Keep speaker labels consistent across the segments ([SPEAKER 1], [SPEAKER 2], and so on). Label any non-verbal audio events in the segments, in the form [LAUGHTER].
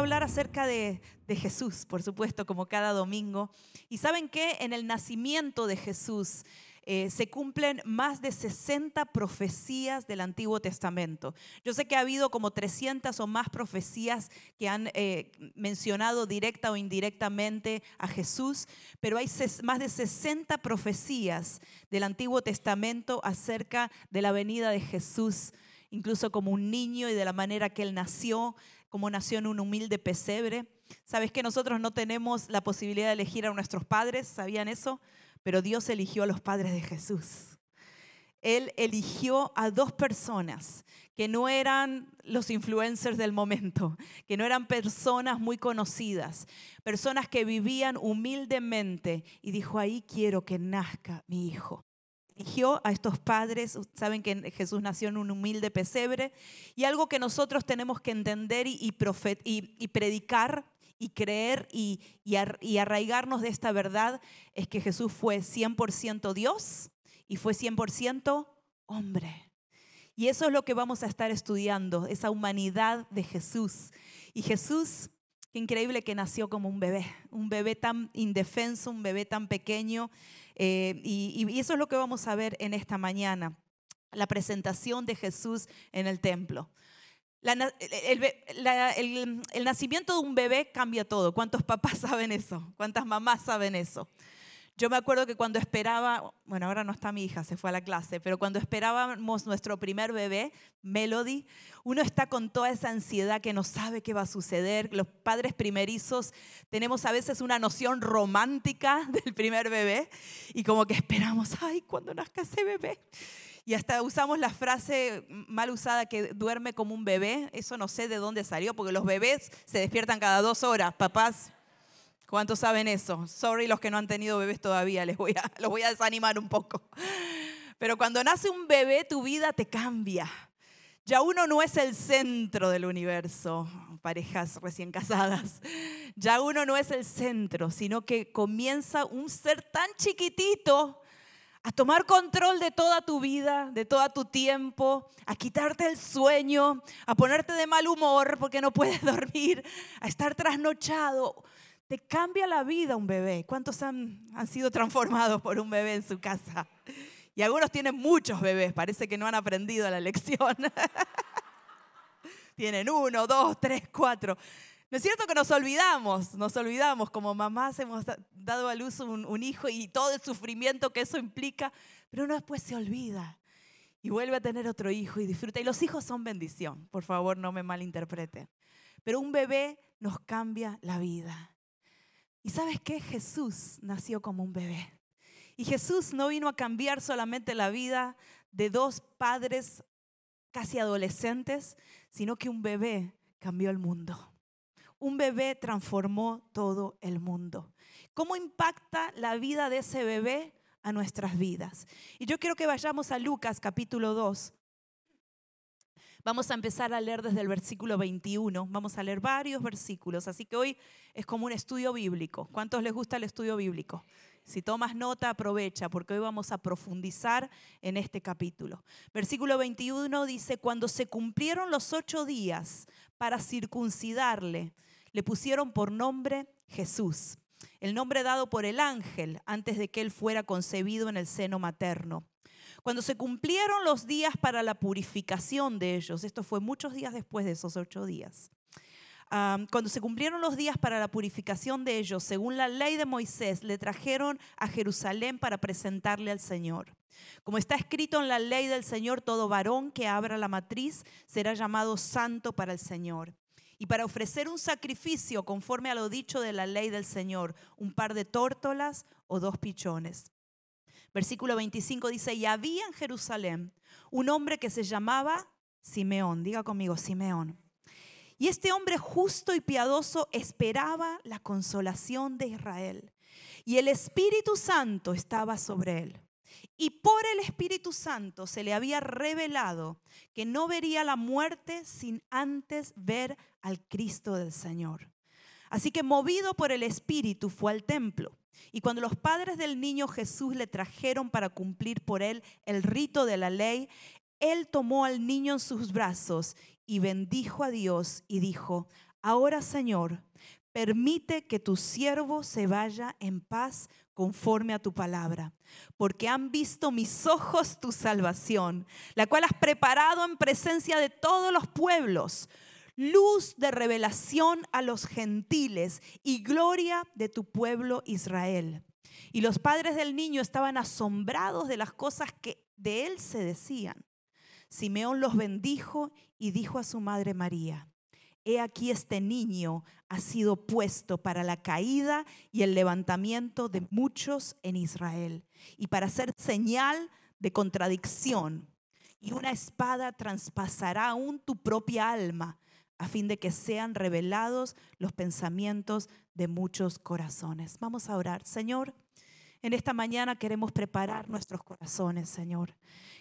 [SPEAKER 1] hablar acerca de, Jesús, por supuesto, como cada domingo. Y saben que en el nacimiento de Jesús eh, se cumplen más de 60 profecías del Antiguo Testamento. Yo sé que ha habido como 300 o más profecías que han eh, mencionado directa o indirectamente a Jesús, pero hay más de 60 profecías del Antiguo Testamento acerca de la venida de Jesús, incluso como un niño y de la manera que él nació, como nació en un humilde pesebre. ¿Sabes que nosotros no tenemos la posibilidad de elegir a nuestros padres? ¿Sabían eso? pero Dios eligió a los padres de Jesús. Él eligió a dos personas que no eran los influencers del momento, que no eran personas muy conocidas, personas que vivían humildemente y dijo, ahí quiero que nazca mi hijo. A estos padres, saben que Jesús nació en un humilde pesebre, y algo que nosotros tenemos que entender y predicar y creer y, y, arraigarnos de esta verdad es que Jesús fue 100% Dios y fue 100% hombre. Y eso es lo que vamos a estar estudiando, esa humanidad de Jesús. Y Jesús, qué increíble que nació como un bebé, un bebé tan indefenso, un bebé tan pequeño. Eh, y, y eso es lo que vamos a ver en esta mañana, la presentación de Jesús en el templo el, nacimiento de un bebé cambia todo. ¿Cuántos papás [LAUGHS] saben eso? ¿Cuántas mamás saben eso? Yo me acuerdo que cuando esperaba, bueno, ahora no está mi hija, se fue a la clase, pero cuando esperábamos nuestro primer bebé, Melody, uno está con toda esa ansiedad que no sabe qué va a suceder. Los padres primerizos tenemos a veces una noción romántica [LAUGHS] del primer bebé y como que esperamos, ay, cuando nazca ese bebé. Y hasta usamos la frase mal usada que duerme como un bebé. Eso no sé de dónde salió, porque los bebés se despiertan cada dos horas. Papás, ¿cuántos saben eso? Sorry los que no han tenido bebés todavía, les voy a, [LAUGHS] los voy a desanimar un poco. Pero cuando nace un bebé, tu vida te cambia. Ya uno no es el centro del universo, parejas recién casadas. Ya uno no es el centro, sino que comienza un ser tan chiquitito a tomar control de toda tu vida, de todo tu tiempo, a quitarte el sueño, a ponerte de mal humor porque no puedes [LAUGHS] dormir, a estar trasnochado. Te cambia la vida un bebé. ¿Cuántos han, sido transformados por un bebé en su casa? Y algunos tienen muchos bebés, parece que no han aprendido la lección. [LAUGHS] tienen uno, dos, tres, cuatro. ¿No es cierto que nos olvidamos? Nos olvidamos, como mamás hemos dado a luz un, hijo y todo el sufrimiento que eso implica, pero uno después se olvida y vuelve a tener otro hijo y disfruta. Y los hijos son bendición, por favor no me malinterpreten. Pero un bebé nos cambia la vida. ¿Y sabes qué? Jesús nació como un bebé. Y Jesús no vino a cambiar solamente la vida de dos padres casi adolescentes, sino que un bebé cambió el mundo un bebé transformó todo el mundo. ¿Cómo impacta la vida de ese bebé a nuestras vidas? Y yo quiero que vayamos a Lucas capítulo 2. Vamos a empezar a leer desde el versículo 21. Vamos a leer varios versículos. Así que hoy es como un estudio bíblico. ¿Cuántos les gusta el estudio bíblico? Si tomas nota, aprovecha, porque hoy vamos a profundizar en este capítulo. Versículo 21 dice, cuando se cumplieron los ocho días para circuncidarle, le pusieron por nombre Jesús, el nombre dado por el ángel antes de que él fuera concebido en el seno materno. Cuando se cumplieron los días para la purificación de ellos, esto fue muchos días después de esos ocho días, cuando se cumplieron los días para la purificación de ellos, según la ley de Moisés, le trajeron a Jerusalén para presentarle al Señor. Como está escrito en la ley del Señor, todo varón que abra la matriz será llamado santo para el Señor y para ofrecer un sacrificio conforme a lo dicho de la ley del Señor, un par de tórtolas o dos pichones. Versículo 25 dice, y había en Jerusalén un hombre que se llamaba Simeón, diga conmigo, Simeón. Y este hombre justo y piadoso esperaba la consolación de Israel. Y el Espíritu Santo estaba sobre él. Y por el Espíritu Santo se le había revelado que no vería la muerte sin antes ver al Cristo del Señor. Así que movido por el Espíritu fue al templo. Y cuando los padres del niño Jesús le trajeron para cumplir por él el rito de la ley, él tomó al niño en sus brazos y bendijo a Dios y dijo, Ahora, Señor, permite que tu siervo se vaya en paz conforme a tu palabra, porque han visto mis ojos tu salvación, la cual has preparado en presencia de todos los pueblos, luz de revelación a los gentiles y gloria de tu pueblo Israel. Y los padres del niño estaban asombrados de las cosas que de él se decían. Simeón los bendijo y dijo a su madre María, He aquí este niño ha sido puesto para la caída y el levantamiento de muchos en Israel y para ser señal de contradicción. Y una espada traspasará aún tu propia alma a fin de que sean revelados los pensamientos de muchos corazones. Vamos a orar. Señor, en esta mañana queremos preparar nuestros corazones, Señor.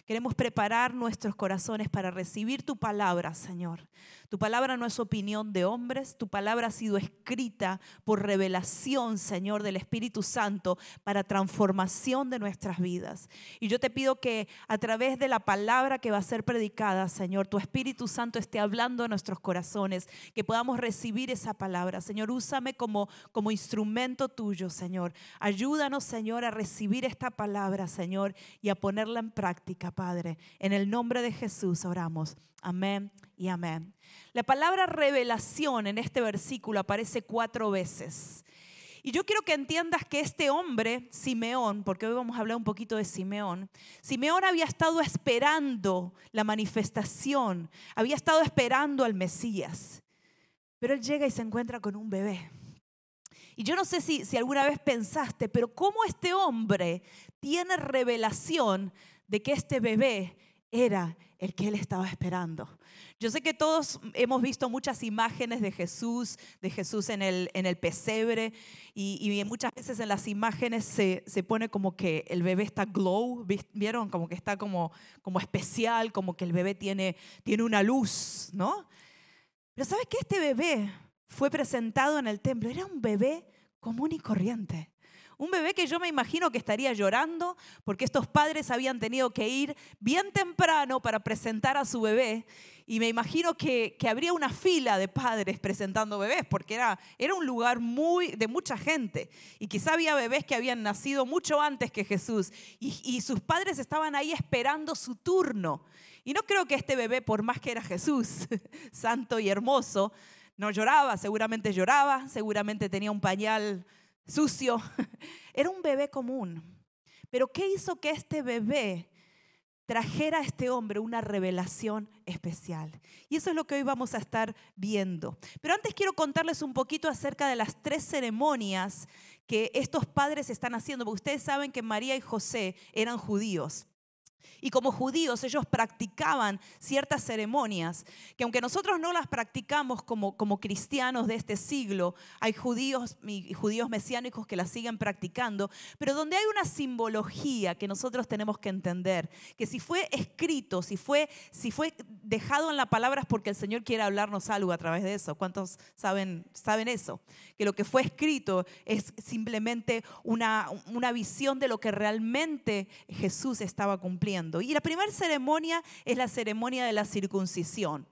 [SPEAKER 1] Queremos preparar nuestros corazones para recibir tu palabra, Señor. Tu palabra no es opinión de hombres, tu palabra ha sido escrita por revelación, Señor, del Espíritu Santo para transformación de nuestras vidas. Y yo te pido que a través de la palabra que va a ser predicada, Señor, tu Espíritu Santo esté hablando en nuestros corazones, que podamos recibir esa palabra. Señor, úsame como, como instrumento tuyo, Señor. Ayúdanos, Señor, a recibir esta palabra, Señor, y a ponerla en práctica, Padre. En el nombre de Jesús oramos. Amén y amén. La palabra revelación en este versículo aparece cuatro veces. Y yo quiero que entiendas que este hombre, Simeón, porque hoy vamos a hablar un poquito de Simeón, Simeón había estado esperando la manifestación, había estado esperando al Mesías, pero él llega y se encuentra con un bebé. Y yo no sé si, si alguna vez pensaste, pero ¿cómo este hombre tiene revelación de que este bebé era el que él estaba esperando. Yo sé que todos hemos visto muchas imágenes de Jesús, de Jesús en el, en el pesebre, y, muchas veces en las imágenes se, pone como que el bebé está glow, ¿vieron? Como que está como, como especial, como que el bebé tiene, tiene una luz, ¿no? Pero ¿sabes que este bebé fue presentado en el templo? Era un bebé común y corriente. Un bebé que yo me imagino que estaría llorando porque estos padres habían tenido que ir bien temprano para presentar a su bebé. Y me imagino que, habría una fila de padres presentando bebés, porque era, era un lugar muy, de mucha gente. Y quizá había bebés que habían nacido mucho antes que Jesús. Y, y sus padres estaban ahí esperando su turno. Y no creo que este bebé, por más que era Jesús, [LAUGHS] santo y hermoso, no lloraba, seguramente lloraba, seguramente tenía un pañal sucio. [LAUGHS] Era un bebé común. Pero ¿qué hizo que este bebé trajera a este hombre una revelación especial? Y eso es lo que hoy vamos a estar viendo. Pero antes quiero contarles un poquito acerca de las tres ceremonias que estos padres están haciendo, porque ustedes saben que María y José eran judíos. Y como judíos ellos practicaban ciertas ceremonias que aunque nosotros no las practicamos como, como cristianos de este siglo, hay judíos y judíos mesiánicos que las siguen practicando, pero donde hay una simbología que nosotros tenemos que entender, que si fue escrito, si fue, si fue dejado en la palabra es porque el Señor quiere hablarnos algo a través de eso. ¿Cuántos saben, saben eso? Que lo que fue escrito es simplemente una, una visión de lo que realmente Jesús estaba cumpliendo. Y la primera ceremonia es la ceremonia de la circuncisión.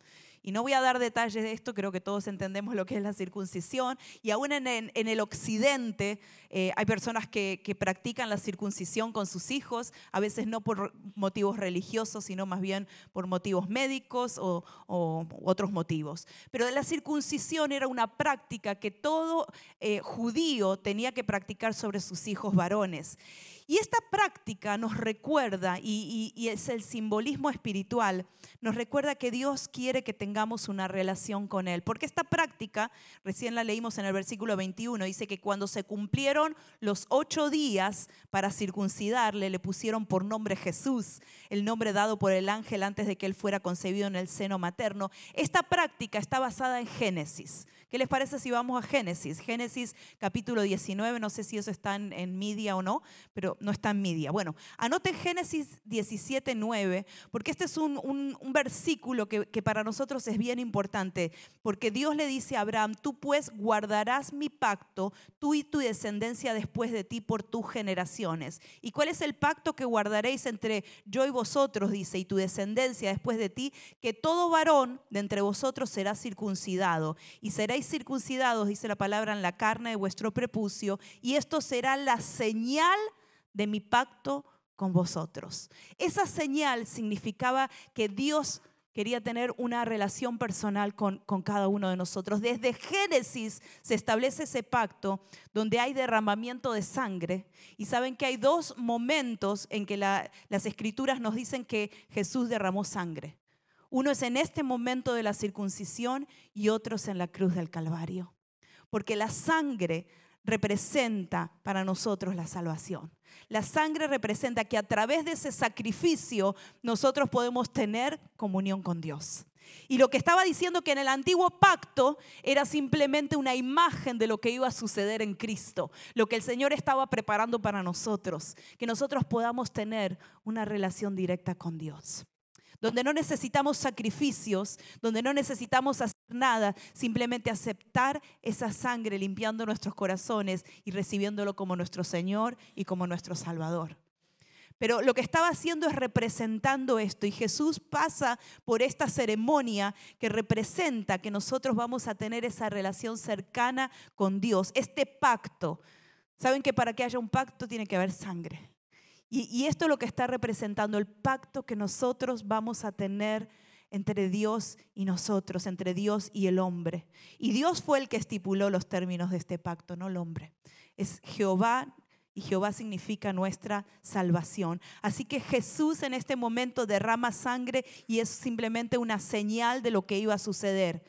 [SPEAKER 1] Y no voy a dar detalles de esto, creo que todos entendemos lo que es la circuncisión. Y aún en, el occidente eh, hay personas que, practican la circuncisión con sus hijos, a veces no por motivos religiosos, sino más bien por motivos médicos o, otros motivos. Pero la circuncisión era una práctica que todo eh, judío tenía que practicar sobre sus hijos varones. Y esta práctica nos recuerda, y, es el simbolismo espiritual, nos recuerda que Dios quiere que tengamos una relación con Él. Porque esta práctica, recién la leímos en el versículo 21, dice que cuando se cumplieron los ocho días para circuncidarle, le pusieron por nombre Jesús, el nombre dado por el ángel antes de que Él fuera concebido en el seno materno. Esta práctica está basada en Génesis. ¿Qué les parece si vamos a Génesis? Génesis capítulo 19, no sé si eso está en, media o no, pero no está en media. Bueno, anote Génesis 17, 9, porque este es un, un, versículo que, que, para nosotros es bien importante, porque Dios le dice a Abraham, tú pues guardarás mi pacto, tú y tu descendencia después de ti por tus generaciones. ¿Y cuál es el pacto que guardaréis entre yo y vosotros? Dice, y tu descendencia después de ti, que todo varón de entre vosotros será circuncidado y seréis seréis circuncidados, dice la palabra, en la carne de vuestro prepucio, y esto será la señal de mi pacto con vosotros. Esa señal significaba que Dios quería tener una relación personal con, con, cada uno de nosotros. Desde Génesis se establece ese pacto donde hay derramamiento de sangre. Y saben que hay dos momentos en que las escrituras nos dicen que Jesús derramó sangre. Uno es en este momento de la circuncisión y otro es en la cruz del Calvario. Porque la sangre representa para nosotros la salvación. La sangre representa que a través de ese sacrificio nosotros podemos tener comunión con Dios. Y lo que estaba diciendo que en el antiguo pacto era simplemente una imagen de lo que iba a suceder en Cristo, lo que el Señor estaba preparando para nosotros, que nosotros podamos tener una relación directa con Dios donde no necesitamos sacrificios, donde no necesitamos hacer nada, simplemente aceptar esa sangre limpiando nuestros corazones y recibiéndolo como nuestro Señor y como nuestro Salvador. Pero lo que estaba haciendo es representando esto y Jesús pasa por esta ceremonia que representa que nosotros vamos a tener esa relación cercana con Dios, este pacto. Saben que para que haya un pacto tiene que haber sangre. Y, esto es lo que está representando, el pacto que nosotros vamos a tener entre Dios y nosotros, entre Dios y el hombre. Y Dios fue el que estipuló los términos de este pacto, no el hombre. Es Jehová y Jehová significa nuestra salvación. Así que Jesús en este momento derrama sangre y es simplemente una señal de lo que iba a suceder.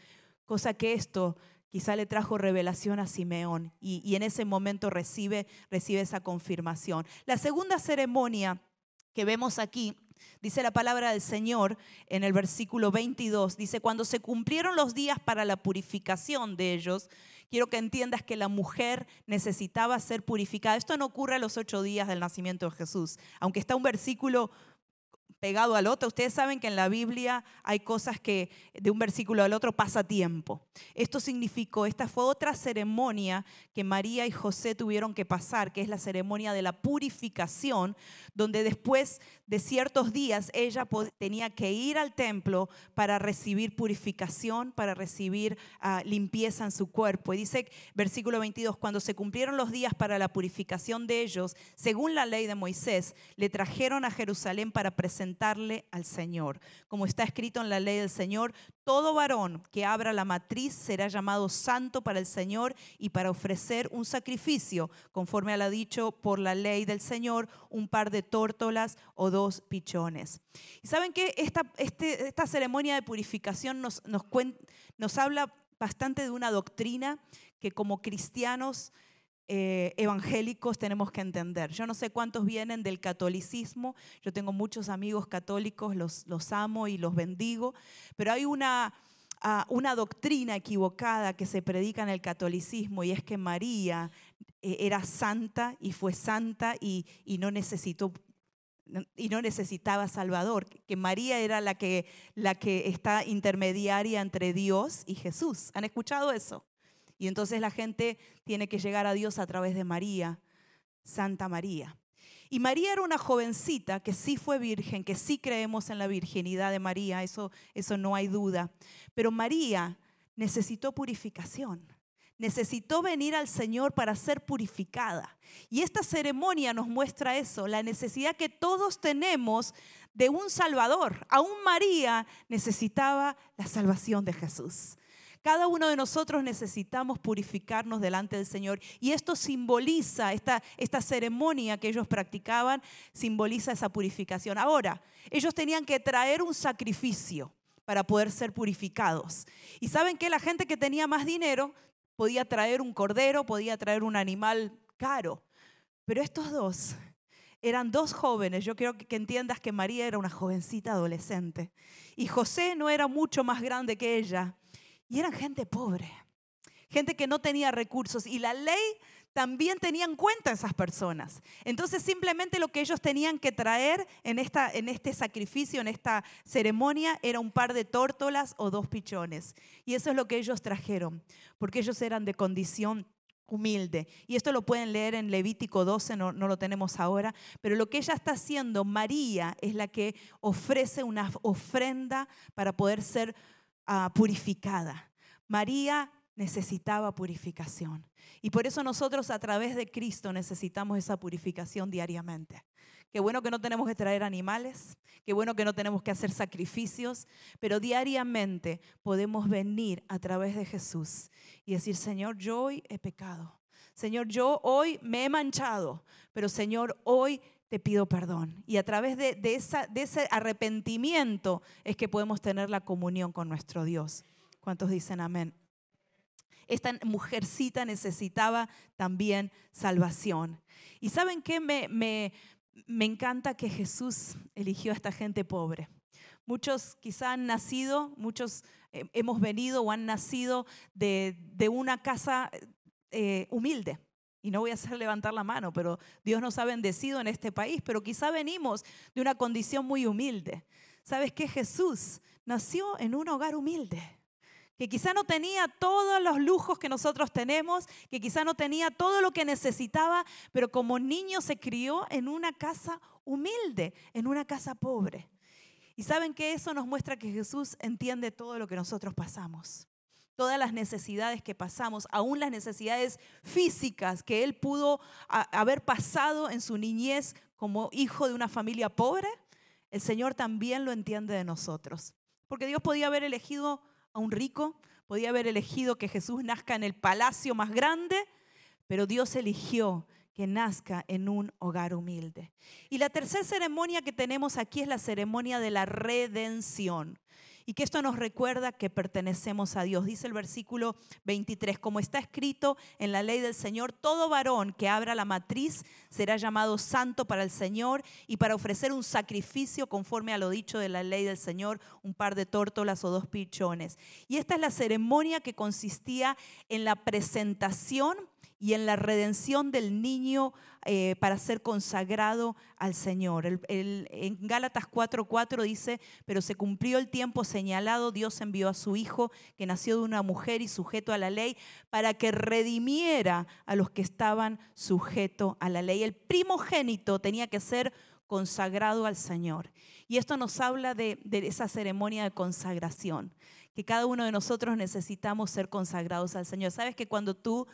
[SPEAKER 1] Cosa que esto quizá le trajo revelación a Simeón y, en ese momento recibe, recibe esa confirmación. La segunda ceremonia que vemos aquí Dice la palabra del Señor en el versículo 22, dice, cuando se cumplieron los días para la purificación de ellos, quiero que entiendas que la mujer necesitaba ser purificada. Esto no ocurre a los ocho días del nacimiento de Jesús, aunque está un versículo pegado al otro. Ustedes saben que en la Biblia hay cosas que de un versículo al otro pasa tiempo. Esto significó, esta fue otra ceremonia que María y José tuvieron que pasar, que es la ceremonia de la purificación, donde después de ciertos días ella tenía que ir al templo para recibir purificación, para recibir ah, limpieza en su cuerpo. Y dice, versículo 22, cuando se cumplieron los días para la purificación de ellos, según la ley de Moisés, le trajeron a Jerusalén para presentar al Señor. Como está escrito en la ley del Señor, todo varón que abra la matriz será llamado santo para el Señor y para ofrecer un sacrificio, conforme a lo dicho por la ley del Señor, un par de tórtolas o dos pichones. Y saben que esta, este, esta ceremonia de purificación nos, nos, nos habla bastante de una doctrina que como cristianos eh, evangélicos tenemos que entender. Yo no sé cuántos vienen del catolicismo, yo tengo muchos amigos católicos, los, los amo y los bendigo, pero hay una, ah, una doctrina equivocada que se predica en el catolicismo y es que María eh, era santa y fue santa y, y no necesitó y no necesitaba Salvador, que María era la que, la que está intermediaria entre Dios y Jesús. ¿Han escuchado eso? Y entonces la gente tiene que llegar a Dios a través de María, Santa María. Y María era una jovencita que sí fue virgen, que sí creemos en la virginidad de María, eso, eso no hay duda. Pero María necesitó purificación, necesitó venir al Señor para ser purificada. Y esta ceremonia nos muestra eso, la necesidad que todos tenemos de un Salvador. Aún María necesitaba la salvación de Jesús. Cada uno de nosotros necesitamos purificarnos delante del Señor. Y esto simboliza, esta, esta ceremonia que ellos practicaban, simboliza esa purificación. Ahora, ellos tenían que traer un sacrificio para poder ser purificados. Y saben que la gente que tenía más dinero podía traer un cordero, podía traer un animal caro. Pero estos dos eran dos jóvenes. Yo quiero que entiendas que María era una jovencita adolescente. Y José no era mucho más grande que ella. Y eran gente pobre, gente que no tenía recursos. Y la ley también tenía en cuenta esas personas. Entonces simplemente lo que ellos tenían que traer en, esta, en este sacrificio, en esta ceremonia, era un par de tórtolas o dos pichones. Y eso es lo que ellos trajeron, porque ellos eran de condición humilde. Y esto lo pueden leer en Levítico 12, no, no, lo tenemos ahora, pero lo que ella está haciendo, María, es la que ofrece una ofrenda para poder ser Ah, purificada. María necesitaba purificación. Y por eso nosotros a través de Cristo necesitamos esa purificación diariamente. Qué bueno que no tenemos que traer animales, qué bueno que no tenemos que hacer sacrificios, pero diariamente podemos venir a través de Jesús y decir, Señor, yo hoy he pecado. Señor, yo hoy me he manchado, pero Señor, hoy te pido perdón. Y a través de, de ese arrepentimiento es que podemos tener la comunión con nuestro Dios. ¿Cuántos dicen amén? Esta mujercita necesitaba también salvación. ¿Y saben qué? Me, me, me encanta que Jesús eligió a esta gente pobre. Muchos quizá han nacido, muchos eh, hemos venido o han nacido de, una casa eh, humilde. Y no voy a hacer levantar la mano, pero Dios nos ha bendecido en este país, pero quizá venimos de una condición muy humilde. ¿Sabes qué? Jesús nació en un hogar humilde que quizá no tenía todos los lujos que nosotros tenemos, que quizá no tenía todo lo que necesitaba, pero como niño se crió en una casa humilde, en una casa pobre. Y saben que eso nos muestra que Jesús entiende todo lo que nosotros pasamos, todas las necesidades que pasamos, aún las necesidades físicas que Él pudo haber pasado en su niñez como hijo de una familia pobre, el Señor también lo entiende de nosotros. Porque Dios podía haber elegido a un rico, podía haber elegido que Jesús nazca en el palacio más grande, pero Dios eligió que nazca en un hogar humilde. Y la tercera ceremonia que tenemos aquí es la ceremonia de la redención y que esto nos recuerda que pertenecemos a Dios. Dice el versículo 23, como está escrito en la ley del Señor, todo varón que abra la matriz será llamado santo para el Señor y para ofrecer un sacrificio conforme a lo dicho de la ley del Señor, un par de tórtolas o dos pichones. Y esta es la ceremonia que consistía en la presentación y en la redención del niño eh, para ser consagrado al Señor. en Gálatas 4:4 dice, pero se cumplió el tiempo señalado, Dios envió a su Hijo, que nació de una mujer y sujeto a la ley, para que redimiera a los que estaban sujetos a la ley. El primogénito tenía que ser consagrado al Señor. Y esto nos habla de, de esa ceremonia de consagración, que cada uno de nosotros necesitamos ser consagrados al Señor. Sabes que cuando tú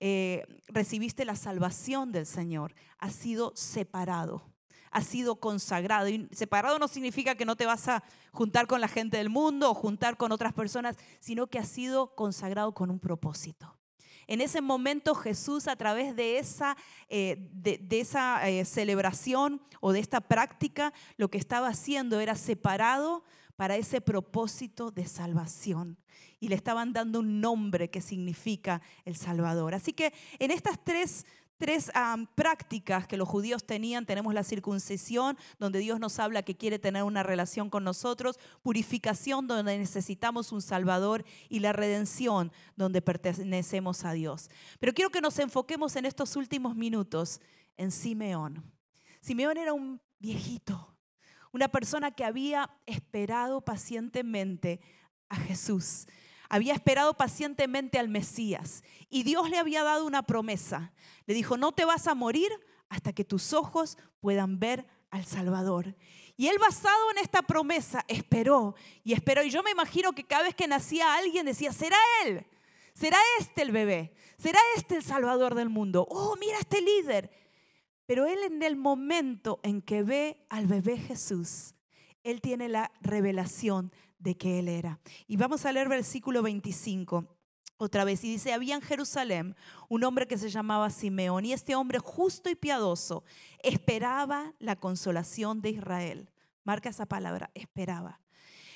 [SPEAKER 1] eh, recibiste la salvación del Señor, has sido separado, has sido consagrado. Separado no significa que no te vas a juntar con la gente del mundo o juntar con otras personas, sino que has sido consagrado con un propósito. En ese momento Jesús a través de esa, eh, de, esa eh, celebración o de esta práctica, lo que estaba haciendo era separado para ese propósito de salvación y le estaban dando un nombre que significa el Salvador. Así que en estas tres tres prácticas que los judíos tenían. Tenemos la circuncisión, donde Dios nos habla que quiere tener una relación con nosotros, purificación, donde necesitamos un Salvador, y la redención, donde pertenecemos a Dios. Pero quiero que nos enfoquemos en estos últimos minutos en Simeón. Simeón era un viejito, una persona que había esperado pacientemente a Jesús había esperado pacientemente al Mesías y Dios le había dado una promesa. Le dijo, no te vas a morir hasta que tus ojos puedan ver al Salvador. Y él basado en esta promesa esperó y esperó. Y yo me imagino que cada vez que nacía alguien decía, será él, será este el bebé, será este el Salvador del mundo. Oh, mira este líder. Pero él en el momento en que ve al bebé Jesús, él tiene la revelación de que Él era. Y vamos a leer versículo 25 otra vez. Y dice, había en Jerusalén un hombre que se llamaba Simeón y este hombre justo y piadoso esperaba la consolación de Israel. Marca esa palabra, esperaba.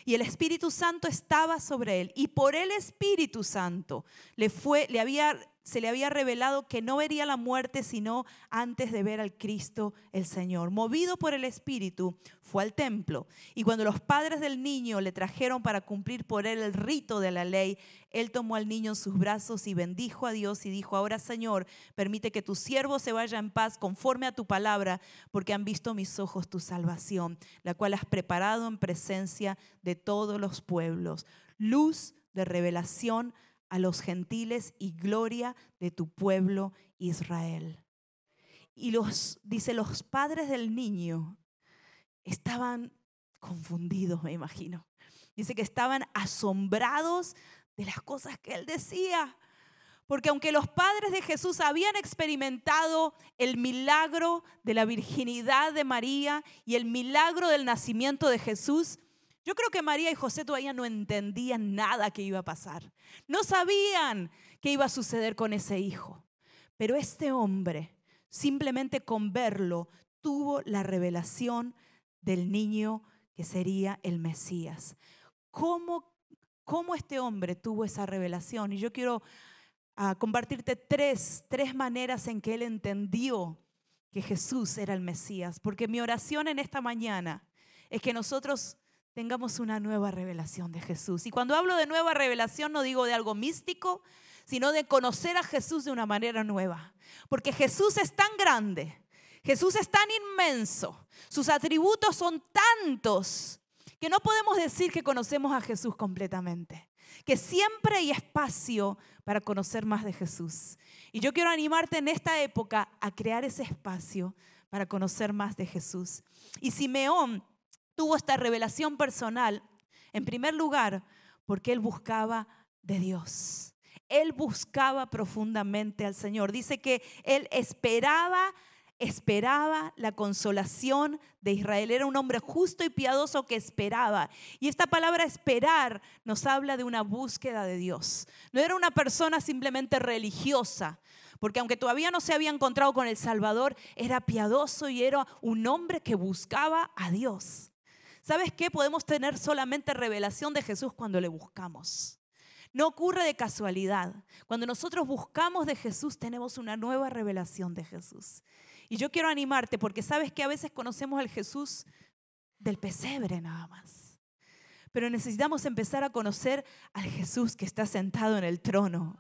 [SPEAKER 1] Y el Espíritu Santo estaba sobre él y por el Espíritu Santo le fue le había se le había revelado que no vería la muerte sino antes de ver al Cristo el Señor. Movido por el Espíritu, fue al templo. Y cuando los padres del niño le trajeron para cumplir por él el rito de la ley, él tomó al niño en sus brazos y bendijo a Dios y dijo, ahora Señor, permite que tu siervo se vaya en paz conforme a tu palabra, porque han visto mis ojos tu salvación, la cual has preparado en presencia de todos los pueblos. Luz de revelación a los gentiles y gloria de tu pueblo Israel. Y los, dice, los padres del niño estaban confundidos, me imagino. Dice que estaban asombrados de las cosas que él decía. Porque aunque los padres de Jesús habían experimentado el milagro de la virginidad de María y el milagro del nacimiento de Jesús, yo creo que María y José todavía no entendían nada que iba a pasar. No sabían qué iba a suceder con ese hijo. Pero este hombre, simplemente con verlo, tuvo la revelación del niño que sería el Mesías. ¿Cómo, cómo este hombre tuvo esa revelación? Y yo quiero ah, compartirte tres, tres maneras en que él entendió que Jesús era el Mesías. Porque mi oración en esta mañana es que nosotros tengamos una nueva revelación de Jesús. Y cuando hablo de nueva revelación no digo de algo místico, sino de conocer a Jesús de una manera nueva. Porque Jesús es tan grande, Jesús es tan inmenso, sus atributos son tantos que no podemos decir que conocemos a Jesús completamente, que siempre hay espacio para conocer más de Jesús. Y yo quiero animarte en esta época a crear ese espacio para conocer más de Jesús. Y Simeón tuvo esta revelación personal, en primer lugar, porque él buscaba de Dios. Él buscaba profundamente al Señor. Dice que él esperaba, esperaba la consolación de Israel. Era un hombre justo y piadoso que esperaba. Y esta palabra esperar nos habla de una búsqueda de Dios. No era una persona simplemente religiosa, porque aunque todavía no se había encontrado con el Salvador, era piadoso y era un hombre que buscaba a Dios. ¿Sabes qué? Podemos tener solamente revelación de Jesús cuando le buscamos. No ocurre de casualidad. Cuando nosotros buscamos de Jesús, tenemos una nueva revelación de Jesús. Y yo quiero animarte porque sabes que a veces conocemos al Jesús del pesebre nada más. Pero necesitamos empezar a conocer al Jesús que está sentado en el trono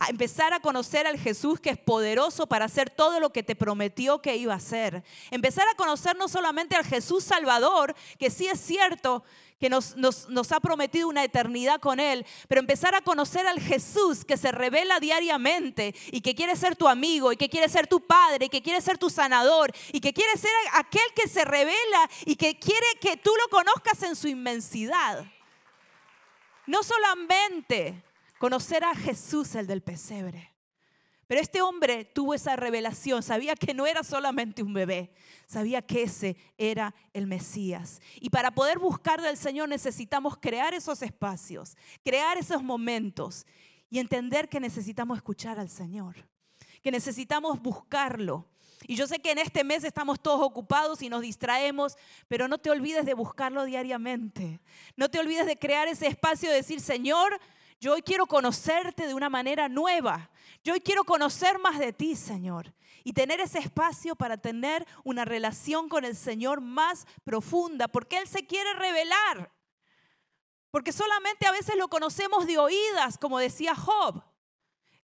[SPEAKER 1] a empezar a conocer al Jesús que es poderoso para hacer todo lo que te prometió que iba a hacer. Empezar a conocer no solamente al Jesús Salvador, que sí es cierto que nos, nos, ha prometido una eternidad con Él, pero empezar a conocer al Jesús que se revela diariamente y que quiere ser tu amigo y que quiere ser tu padre y que quiere ser tu sanador y que quiere ser aquel que se revela y que quiere que tú lo conozcas en su inmensidad. No solamente conocer a Jesús, el del pesebre. Pero este hombre tuvo esa revelación, sabía que no era solamente un bebé, sabía que ese era el Mesías. Y para poder buscar del Señor necesitamos crear esos espacios, crear esos momentos y entender que necesitamos escuchar al Señor, que necesitamos buscarlo. Y yo sé que en este mes estamos todos ocupados y nos distraemos, pero no te olvides de buscarlo diariamente. No te olvides de crear ese espacio de decir, Señor, yo hoy quiero conocerte de una manera nueva. Yo hoy quiero conocer más de ti, Señor. Y tener ese espacio para tener una relación con el Señor más profunda, porque Él se quiere revelar. Porque solamente a veces lo conocemos de oídas, como decía Job.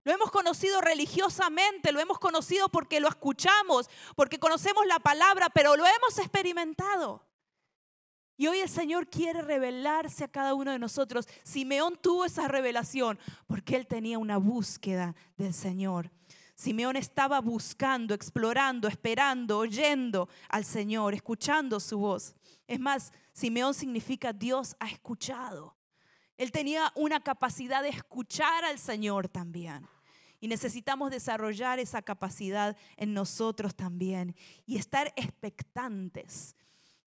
[SPEAKER 1] Lo hemos conocido religiosamente, lo hemos conocido porque lo escuchamos, porque conocemos la palabra, pero lo hemos experimentado. Y hoy el Señor quiere revelarse a cada uno de nosotros. Simeón tuvo esa revelación porque él tenía una búsqueda del Señor. Simeón estaba buscando, explorando, esperando, oyendo al Señor, escuchando su voz. Es más, Simeón significa Dios ha escuchado. Él tenía una capacidad de escuchar al Señor también. Y necesitamos desarrollar esa capacidad en nosotros también y estar expectantes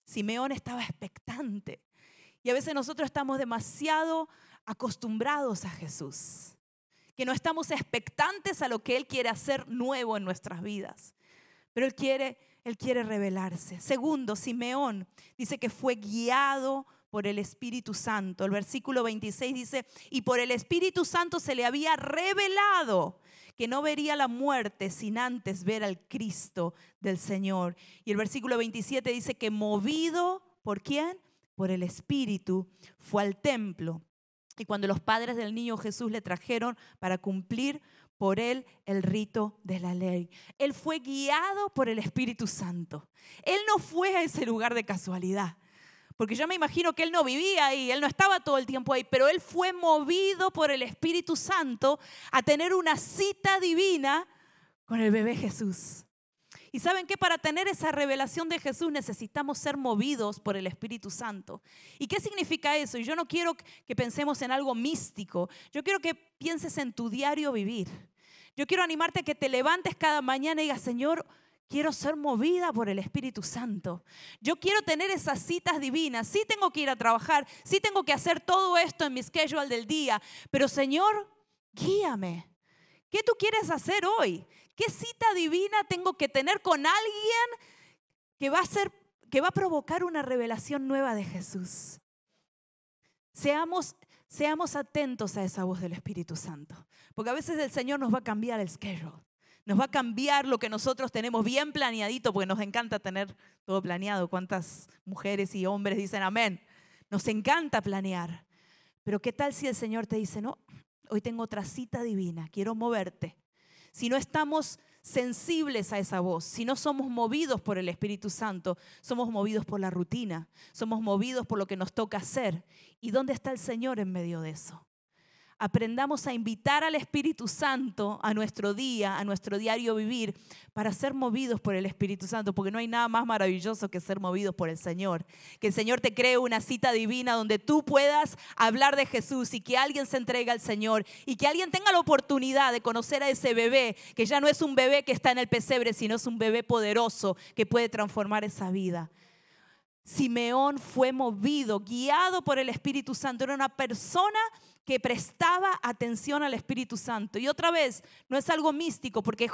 [SPEAKER 1] Simeón estaba expectante. Y a veces nosotros estamos demasiado acostumbrados a Jesús, que no estamos expectantes a lo que Él quiere hacer nuevo en nuestras vidas. Pero Él quiere, Él quiere revelarse. Segundo, Simeón dice que fue guiado por el Espíritu Santo. El versículo 26 dice, y por el Espíritu Santo se le había revelado que no vería la muerte sin antes ver al Cristo del Señor. Y el versículo 27 dice que movido por quién? Por el Espíritu, fue al templo. Y cuando los padres del niño Jesús le trajeron para cumplir por él el rito de la ley. Él fue guiado por el Espíritu Santo. Él no fue a ese lugar de casualidad. Porque yo me imagino que él no vivía ahí, él no estaba todo el tiempo ahí, pero él fue movido por el Espíritu Santo a tener una cita divina con el bebé Jesús. Y saben que para tener esa revelación de Jesús necesitamos ser movidos por el Espíritu Santo. ¿Y qué significa eso? Y yo no quiero que pensemos en algo místico, yo quiero que pienses en tu diario vivir. Yo quiero animarte a que te levantes cada mañana y digas, Señor, quiero ser movida por el Espíritu Santo. Yo quiero tener esas citas divinas. Sí tengo que ir a trabajar, sí tengo que hacer todo esto en mi schedule del día, pero Señor, guíame. ¿Qué tú quieres hacer hoy? ¿Qué cita divina tengo que tener con alguien que va a ser que va a provocar una revelación nueva de Jesús? Seamos seamos atentos a esa voz del Espíritu Santo, porque a veces el Señor nos va a cambiar el schedule. Nos va a cambiar lo que nosotros tenemos bien planeadito, porque nos encanta tener todo planeado. ¿Cuántas mujeres y hombres dicen amén? Nos encanta planear. Pero ¿qué tal si el Señor te dice, no, hoy tengo otra cita divina, quiero moverte? Si no estamos sensibles a esa voz, si no somos movidos por el Espíritu Santo, somos movidos por la rutina, somos movidos por lo que nos toca hacer. ¿Y dónde está el Señor en medio de eso? Aprendamos a invitar al Espíritu Santo a nuestro día, a nuestro diario vivir, para ser movidos por el Espíritu Santo, porque no hay nada más maravilloso que ser movidos por el Señor. Que el Señor te cree una cita divina donde tú puedas hablar de Jesús y que alguien se entregue al Señor y que alguien tenga la oportunidad de conocer a ese bebé, que ya no es un bebé que está en el pesebre, sino es un bebé poderoso que puede transformar esa vida. Simeón fue movido, guiado por el Espíritu Santo. Era una persona que prestaba atención al Espíritu Santo. Y otra vez, no es algo místico, porque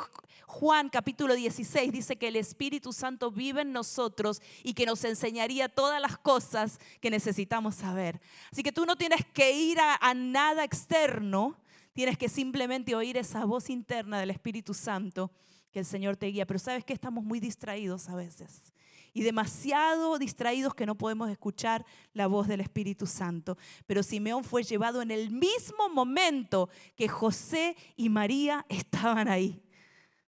[SPEAKER 1] Juan capítulo 16 dice que el Espíritu Santo vive en nosotros y que nos enseñaría todas las cosas que necesitamos saber. Así que tú no tienes que ir a, nada externo, tienes que simplemente oír esa voz interna del Espíritu Santo que el Señor te guía. Pero sabes que estamos muy distraídos a veces y demasiado distraídos que no podemos escuchar la voz del Espíritu Santo. Pero Simeón fue llevado en el mismo momento que José y María estaban ahí.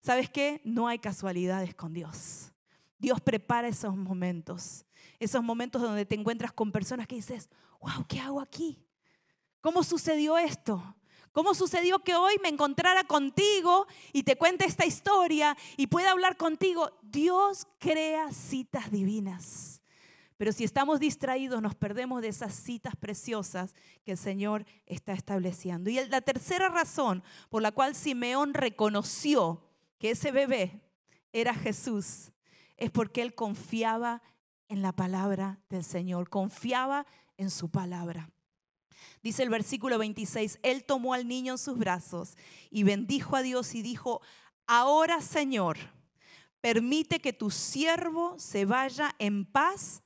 [SPEAKER 1] ¿Sabes qué? No hay casualidades con Dios. Dios prepara esos momentos, esos momentos donde te encuentras con personas que dices, wow, ¿qué hago aquí? ¿Cómo sucedió esto? ¿Cómo sucedió que hoy me encontrara contigo y te cuente esta historia y pueda hablar contigo? Dios crea citas divinas. Pero si estamos distraídos, nos perdemos de esas citas preciosas que el Señor está estableciendo. Y la tercera razón por la cual Simeón reconoció que ese bebé era Jesús es porque él confiaba en la palabra del Señor, confiaba en su palabra. Dice el versículo 26, Él tomó al niño en sus brazos y bendijo a Dios y dijo, ahora Señor, permite que tu siervo se vaya en paz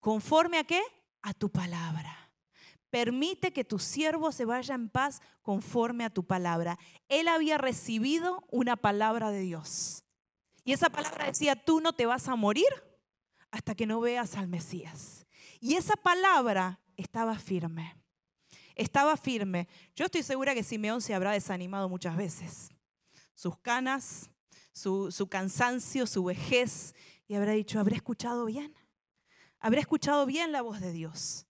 [SPEAKER 1] conforme a qué? A tu palabra. Permite que tu siervo se vaya en paz conforme a tu palabra. Él había recibido una palabra de Dios. Y esa palabra decía, tú no te vas a morir hasta que no veas al Mesías. Y esa palabra estaba firme estaba firme. Yo estoy segura que Simeón se habrá desanimado muchas veces. Sus canas, su, cansancio, su vejez, y habrá dicho, ¿habré escuchado bien? ¿Habré escuchado bien la voz de Dios?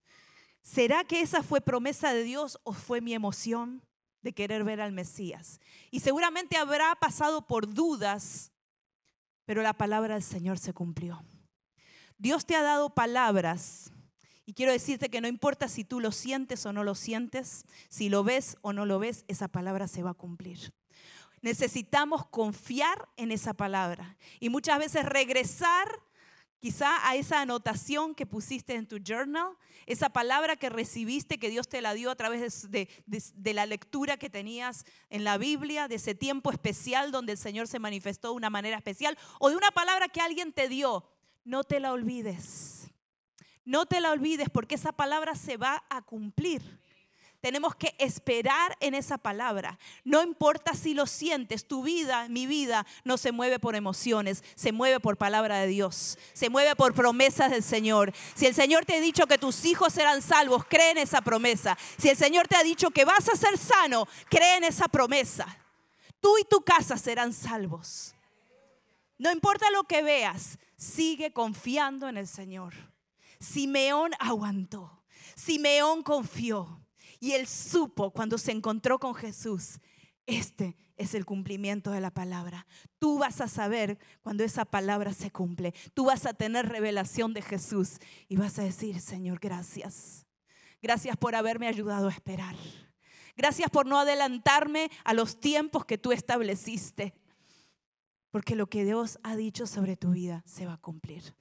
[SPEAKER 1] ¿Será que esa fue promesa de Dios o fue mi emoción de querer ver al Mesías? Y seguramente habrá pasado por dudas, pero la palabra del Señor se cumplió. Dios te ha dado palabras y quiero decirte que no importa si tú lo sientes o no lo sientes, si lo ves o no lo ves, esa palabra se va a cumplir. Necesitamos confiar en esa palabra y muchas veces regresar quizá a esa anotación que pusiste en tu journal, esa palabra que recibiste, que Dios te la dio a través de, la lectura que tenías en la Biblia, de ese tiempo especial donde el Señor se manifestó de una manera especial, o de una palabra que alguien te dio. No te la olvides no te la olvides porque esa palabra se va a cumplir. Tenemos que esperar en esa palabra. No importa si lo sientes, tu vida, mi vida, no se mueve por emociones, se mueve por palabra de Dios, se mueve por promesas del Señor. Si el Señor te ha dicho que tus hijos serán salvos, cree en esa promesa. Si el Señor te ha dicho que vas a ser sano, cree en esa promesa. Tú y tu casa serán salvos. No importa lo que veas, sigue confiando en el Señor. Simeón aguantó, Simeón confió y él supo cuando se encontró con Jesús, Este es el cumplimiento de la palabra. Tú vas a saber cuando esa palabra se cumple. Tú vas a tener revelación de Jesús y vas a decir, Señor, gracias. Gracias por haberme ayudado a esperar. Gracias por no adelantarme a los tiempos que tú estableciste. Porque lo que Dios ha dicho sobre tu vida se va a cumplir.